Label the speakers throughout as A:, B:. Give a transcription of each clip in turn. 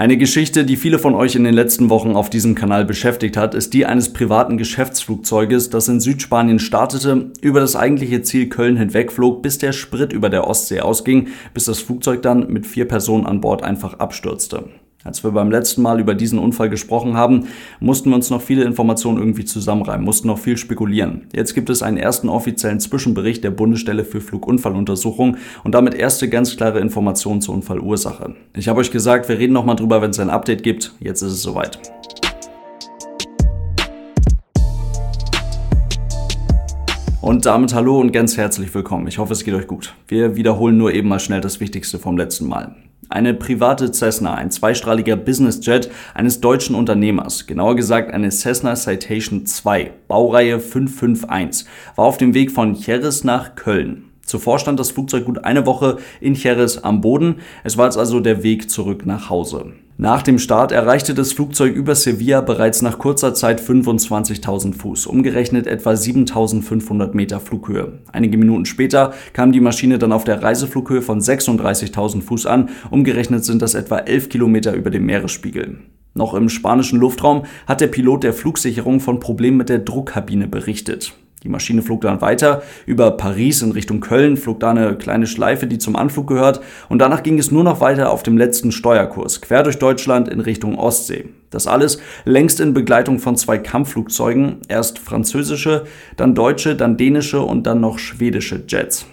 A: Eine Geschichte, die viele von euch in den letzten Wochen auf diesem Kanal beschäftigt hat, ist die eines privaten Geschäftsflugzeuges, das in Südspanien startete, über das eigentliche Ziel Köln hinwegflog, bis der Sprit über der Ostsee ausging, bis das Flugzeug dann mit vier Personen an Bord einfach abstürzte. Als wir beim letzten Mal über diesen Unfall gesprochen haben, mussten wir uns noch viele Informationen irgendwie zusammenreimen, mussten noch viel spekulieren. Jetzt gibt es einen ersten offiziellen Zwischenbericht der Bundesstelle für Flugunfalluntersuchung und damit erste ganz klare Informationen zur Unfallursache. Ich habe euch gesagt, wir reden nochmal drüber, wenn es ein Update gibt. Jetzt ist es soweit. Und damit hallo und ganz herzlich willkommen. Ich hoffe, es geht euch gut. Wir wiederholen nur eben mal schnell das Wichtigste vom letzten Mal. Eine private Cessna, ein zweistrahliger Business-Jet eines deutschen Unternehmers, genauer gesagt eine Cessna Citation 2, Baureihe 551, war auf dem Weg von Cheres nach Köln. Zuvor stand das Flugzeug gut eine Woche in Cheres am Boden. Es war jetzt also der Weg zurück nach Hause. Nach dem Start erreichte das Flugzeug über Sevilla bereits nach kurzer Zeit 25.000 Fuß, umgerechnet etwa 7.500 Meter Flughöhe. Einige Minuten später kam die Maschine dann auf der Reiseflughöhe von 36.000 Fuß an, umgerechnet sind das etwa 11 Kilometer über dem Meeresspiegel. Noch im spanischen Luftraum hat der Pilot der Flugsicherung von Problemen mit der Druckkabine berichtet. Die Maschine flog dann weiter über Paris in Richtung Köln, flog da eine kleine Schleife, die zum Anflug gehört, und danach ging es nur noch weiter auf dem letzten Steuerkurs, quer durch Deutschland in Richtung Ostsee. Das alles längst in Begleitung von zwei Kampfflugzeugen, erst französische, dann deutsche, dann dänische und dann noch schwedische Jets.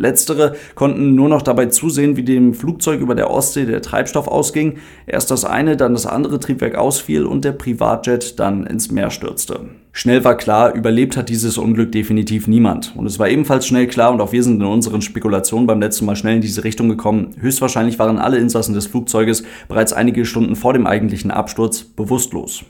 A: Letztere konnten nur noch dabei zusehen, wie dem Flugzeug über der Ostsee der Treibstoff ausging, erst das eine, dann das andere Triebwerk ausfiel und der Privatjet dann ins Meer stürzte. Schnell war klar, überlebt hat dieses Unglück definitiv niemand. Und es war ebenfalls schnell klar, und auch wir sind in unseren Spekulationen beim letzten Mal schnell in diese Richtung gekommen, höchstwahrscheinlich waren alle Insassen des Flugzeuges bereits einige Stunden vor dem eigentlichen Absturz bewusstlos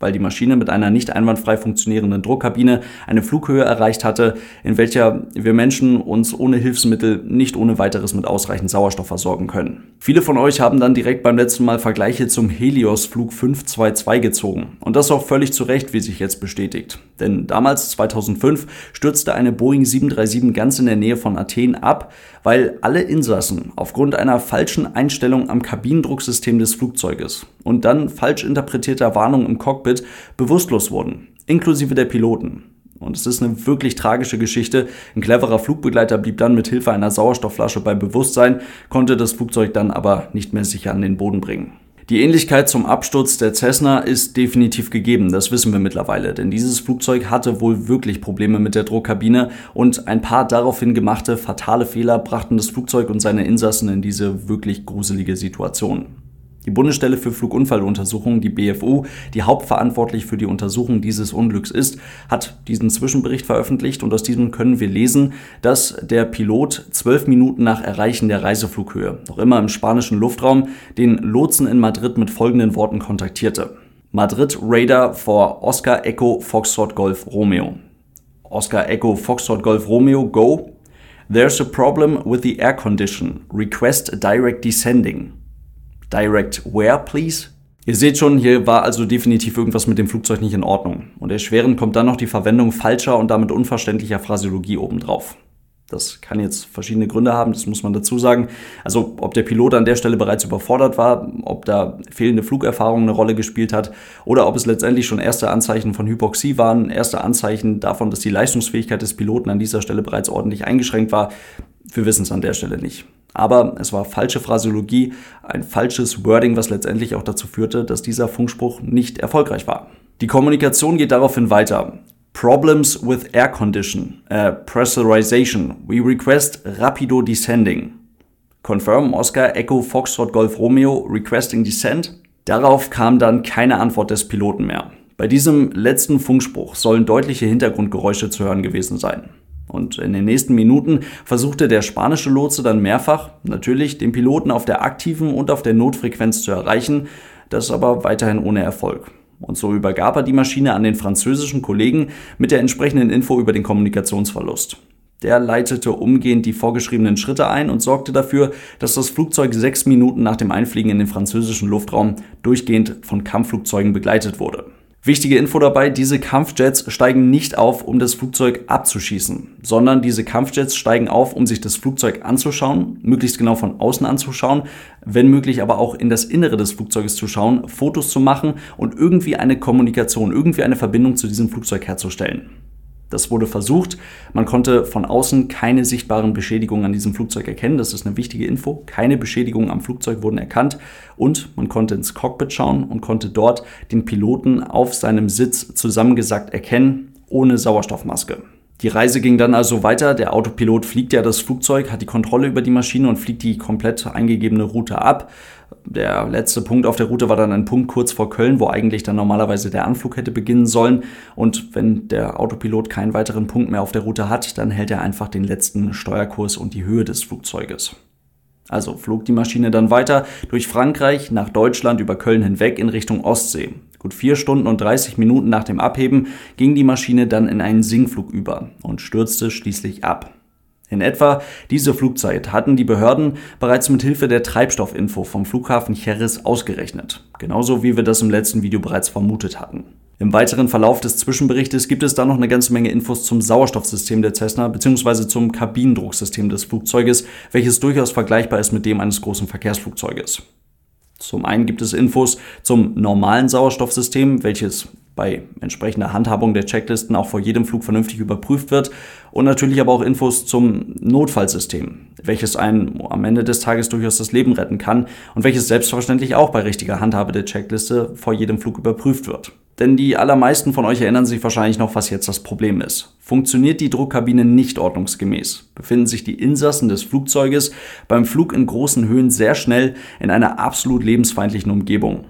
A: weil die Maschine mit einer nicht einwandfrei funktionierenden Druckkabine eine Flughöhe erreicht hatte, in welcher wir Menschen uns ohne Hilfsmittel nicht ohne weiteres mit ausreichend Sauerstoff versorgen können. Viele von euch haben dann direkt beim letzten Mal Vergleiche zum Helios Flug 522 gezogen. Und das auch völlig zu Recht, wie sich jetzt bestätigt. Denn damals, 2005, stürzte eine Boeing 737 ganz in der Nähe von Athen ab, weil alle Insassen aufgrund einer falschen Einstellung am Kabinendrucksystem des Flugzeuges und dann falsch interpretierter Warnung im Cockpit bewusstlos wurden, inklusive der Piloten. Und es ist eine wirklich tragische Geschichte. Ein cleverer Flugbegleiter blieb dann mit Hilfe einer Sauerstoffflasche bei Bewusstsein, konnte das Flugzeug dann aber nicht mehr sicher an den Boden bringen. Die Ähnlichkeit zum Absturz der Cessna ist definitiv gegeben, das wissen wir mittlerweile, denn dieses Flugzeug hatte wohl wirklich Probleme mit der Druckkabine und ein paar daraufhin gemachte fatale Fehler brachten das Flugzeug und seine Insassen in diese wirklich gruselige Situation. Die Bundesstelle für Flugunfalluntersuchungen, die BFU, die hauptverantwortlich für die Untersuchung dieses Unglücks ist, hat diesen Zwischenbericht veröffentlicht und aus diesem können wir lesen, dass der Pilot zwölf Minuten nach Erreichen der Reiseflughöhe, noch immer im spanischen Luftraum, den Lotsen in Madrid mit folgenden Worten kontaktierte. Madrid Radar for Oscar Echo Foxtrot Golf Romeo. Oscar Echo Foxtrot Golf Romeo, go. There's a problem with the air condition. Request direct descending. Direct Where, please? Ihr seht schon, hier war also definitiv irgendwas mit dem Flugzeug nicht in Ordnung. Und erschwerend kommt dann noch die Verwendung falscher und damit unverständlicher Phrasiologie obendrauf. Das kann jetzt verschiedene Gründe haben, das muss man dazu sagen. Also ob der Pilot an der Stelle bereits überfordert war, ob da fehlende Flugerfahrung eine Rolle gespielt hat oder ob es letztendlich schon erste Anzeichen von Hypoxie waren, erste Anzeichen davon, dass die Leistungsfähigkeit des Piloten an dieser Stelle bereits ordentlich eingeschränkt war. Wir wissen es an der Stelle nicht. Aber es war falsche Phraseologie, ein falsches Wording, was letztendlich auch dazu führte, dass dieser Funkspruch nicht erfolgreich war. Die Kommunikation geht daraufhin weiter. Problems with air condition, uh, pressurization. We request rapido descending. Confirm Oscar Echo Foxtrot Golf Romeo requesting descent. Darauf kam dann keine Antwort des Piloten mehr. Bei diesem letzten Funkspruch sollen deutliche Hintergrundgeräusche zu hören gewesen sein. Und in den nächsten Minuten versuchte der spanische Lotse dann mehrfach, natürlich, den Piloten auf der aktiven und auf der Notfrequenz zu erreichen, das aber weiterhin ohne Erfolg. Und so übergab er die Maschine an den französischen Kollegen mit der entsprechenden Info über den Kommunikationsverlust. Der leitete umgehend die vorgeschriebenen Schritte ein und sorgte dafür, dass das Flugzeug sechs Minuten nach dem Einfliegen in den französischen Luftraum durchgehend von Kampfflugzeugen begleitet wurde. Wichtige Info dabei, diese Kampfjets steigen nicht auf, um das Flugzeug abzuschießen, sondern diese Kampfjets steigen auf, um sich das Flugzeug anzuschauen, möglichst genau von außen anzuschauen, wenn möglich aber auch in das Innere des Flugzeuges zu schauen, Fotos zu machen und irgendwie eine Kommunikation, irgendwie eine Verbindung zu diesem Flugzeug herzustellen. Das wurde versucht. Man konnte von außen keine sichtbaren Beschädigungen an diesem Flugzeug erkennen. Das ist eine wichtige Info. Keine Beschädigungen am Flugzeug wurden erkannt. Und man konnte ins Cockpit schauen und konnte dort den Piloten auf seinem Sitz zusammengesackt erkennen, ohne Sauerstoffmaske. Die Reise ging dann also weiter. Der Autopilot fliegt ja das Flugzeug, hat die Kontrolle über die Maschine und fliegt die komplett eingegebene Route ab. Der letzte Punkt auf der Route war dann ein Punkt kurz vor Köln, wo eigentlich dann normalerweise der Anflug hätte beginnen sollen. Und wenn der Autopilot keinen weiteren Punkt mehr auf der Route hat, dann hält er einfach den letzten Steuerkurs und die Höhe des Flugzeuges. Also flog die Maschine dann weiter durch Frankreich nach Deutschland über Köln hinweg in Richtung Ostsee. Gut vier Stunden und 30 Minuten nach dem Abheben ging die Maschine dann in einen Sinkflug über und stürzte schließlich ab. In etwa diese Flugzeit hatten die Behörden bereits mit Hilfe der Treibstoffinfo vom Flughafen Cheris ausgerechnet. Genauso wie wir das im letzten Video bereits vermutet hatten. Im weiteren Verlauf des Zwischenberichtes gibt es dann noch eine ganze Menge Infos zum Sauerstoffsystem der Cessna bzw. zum Kabinendrucksystem des Flugzeuges, welches durchaus vergleichbar ist mit dem eines großen Verkehrsflugzeuges. Zum einen gibt es Infos zum normalen Sauerstoffsystem, welches bei entsprechender Handhabung der Checklisten auch vor jedem Flug vernünftig überprüft wird und natürlich aber auch Infos zum Notfallsystem, welches einen am Ende des Tages durchaus das Leben retten kann und welches selbstverständlich auch bei richtiger Handhabe der Checkliste vor jedem Flug überprüft wird. Denn die allermeisten von euch erinnern sich wahrscheinlich noch, was jetzt das Problem ist. Funktioniert die Druckkabine nicht ordnungsgemäß, befinden sich die Insassen des Flugzeuges beim Flug in großen Höhen sehr schnell in einer absolut lebensfeindlichen Umgebung.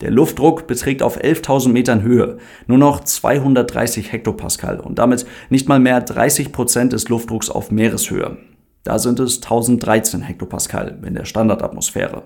A: Der Luftdruck beträgt auf 11.000 Metern Höhe nur noch 230 Hektopascal und damit nicht mal mehr 30 Prozent des Luftdrucks auf Meereshöhe. Da sind es 1013 Hektopascal in der Standardatmosphäre.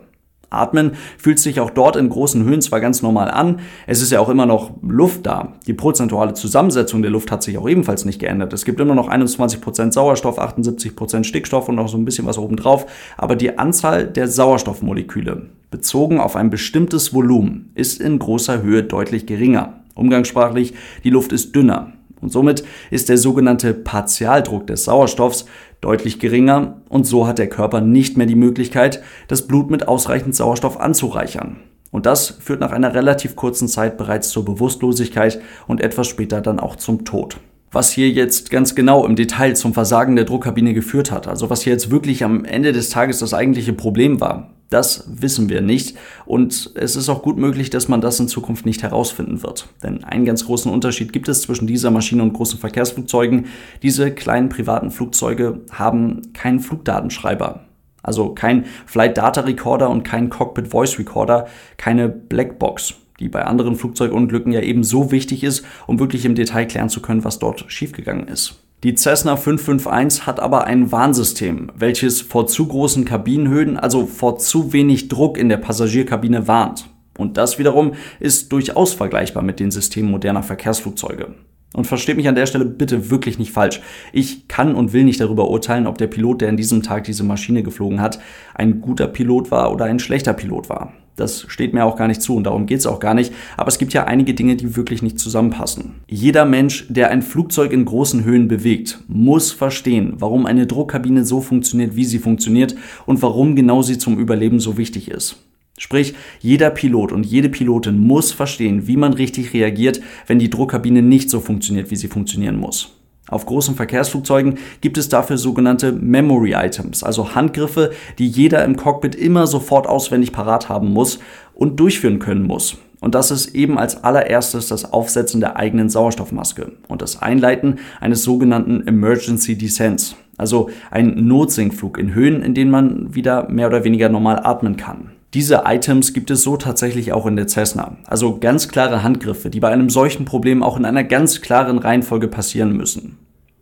A: Atmen fühlt sich auch dort in großen Höhen zwar ganz normal an, es ist ja auch immer noch Luft da. Die prozentuale Zusammensetzung der Luft hat sich auch ebenfalls nicht geändert. Es gibt immer noch 21% Sauerstoff, 78% Stickstoff und noch so ein bisschen was obendrauf, aber die Anzahl der Sauerstoffmoleküle bezogen auf ein bestimmtes Volumen ist in großer Höhe deutlich geringer. Umgangssprachlich, die Luft ist dünner. Und somit ist der sogenannte Partialdruck des Sauerstoffs deutlich geringer und so hat der Körper nicht mehr die Möglichkeit, das Blut mit ausreichend Sauerstoff anzureichern. Und das führt nach einer relativ kurzen Zeit bereits zur Bewusstlosigkeit und etwas später dann auch zum Tod. Was hier jetzt ganz genau im Detail zum Versagen der Druckkabine geführt hat, also was hier jetzt wirklich am Ende des Tages das eigentliche Problem war, das wissen wir nicht und es ist auch gut möglich, dass man das in Zukunft nicht herausfinden wird. Denn einen ganz großen Unterschied gibt es zwischen dieser Maschine und großen Verkehrsflugzeugen. Diese kleinen privaten Flugzeuge haben keinen Flugdatenschreiber. Also kein Flight Data Recorder und kein Cockpit Voice Recorder, keine Blackbox, die bei anderen Flugzeugunglücken ja eben so wichtig ist, um wirklich im Detail klären zu können, was dort schiefgegangen ist. Die Cessna 551 hat aber ein Warnsystem, welches vor zu großen Kabinenhöhen, also vor zu wenig Druck in der Passagierkabine warnt. Und das wiederum ist durchaus vergleichbar mit den Systemen moderner Verkehrsflugzeuge. Und versteht mich an der Stelle bitte wirklich nicht falsch. Ich kann und will nicht darüber urteilen, ob der Pilot, der an diesem Tag diese Maschine geflogen hat, ein guter Pilot war oder ein schlechter Pilot war. Das steht mir auch gar nicht zu und darum geht es auch gar nicht. Aber es gibt ja einige Dinge, die wirklich nicht zusammenpassen. Jeder Mensch, der ein Flugzeug in großen Höhen bewegt, muss verstehen, warum eine Druckkabine so funktioniert, wie sie funktioniert und warum genau sie zum Überleben so wichtig ist. Sprich, jeder Pilot und jede Pilotin muss verstehen, wie man richtig reagiert, wenn die Druckkabine nicht so funktioniert, wie sie funktionieren muss. Auf großen Verkehrsflugzeugen gibt es dafür sogenannte Memory Items, also Handgriffe, die jeder im Cockpit immer sofort auswendig parat haben muss und durchführen können muss. Und das ist eben als allererstes das Aufsetzen der eigenen Sauerstoffmaske und das Einleiten eines sogenannten Emergency Descents, also ein Notsinkflug in Höhen, in denen man wieder mehr oder weniger normal atmen kann. Diese Items gibt es so tatsächlich auch in der Cessna. Also ganz klare Handgriffe, die bei einem solchen Problem auch in einer ganz klaren Reihenfolge passieren müssen.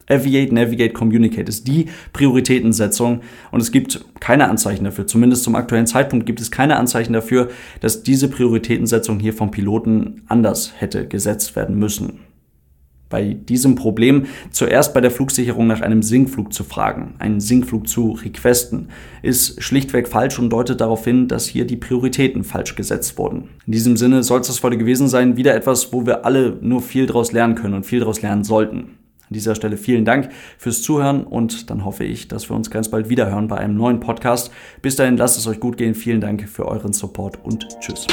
A: Aviate, Navigate, Communicate ist die Prioritätensetzung und es gibt keine Anzeichen dafür, zumindest zum aktuellen Zeitpunkt gibt es keine Anzeichen dafür, dass diese Prioritätensetzung hier vom Piloten anders hätte gesetzt werden müssen. Bei diesem Problem zuerst bei der Flugsicherung nach einem Sinkflug zu fragen, einen Sinkflug zu requesten, ist schlichtweg falsch und deutet darauf hin, dass hier die Prioritäten falsch gesetzt wurden. In diesem Sinne soll es das heute gewesen sein, wieder etwas, wo wir alle nur viel daraus lernen können und viel daraus lernen sollten. An dieser Stelle vielen Dank fürs Zuhören und dann hoffe ich, dass wir uns ganz bald wieder hören bei einem neuen Podcast. Bis dahin lasst es euch gut gehen. Vielen Dank für euren Support und tschüss.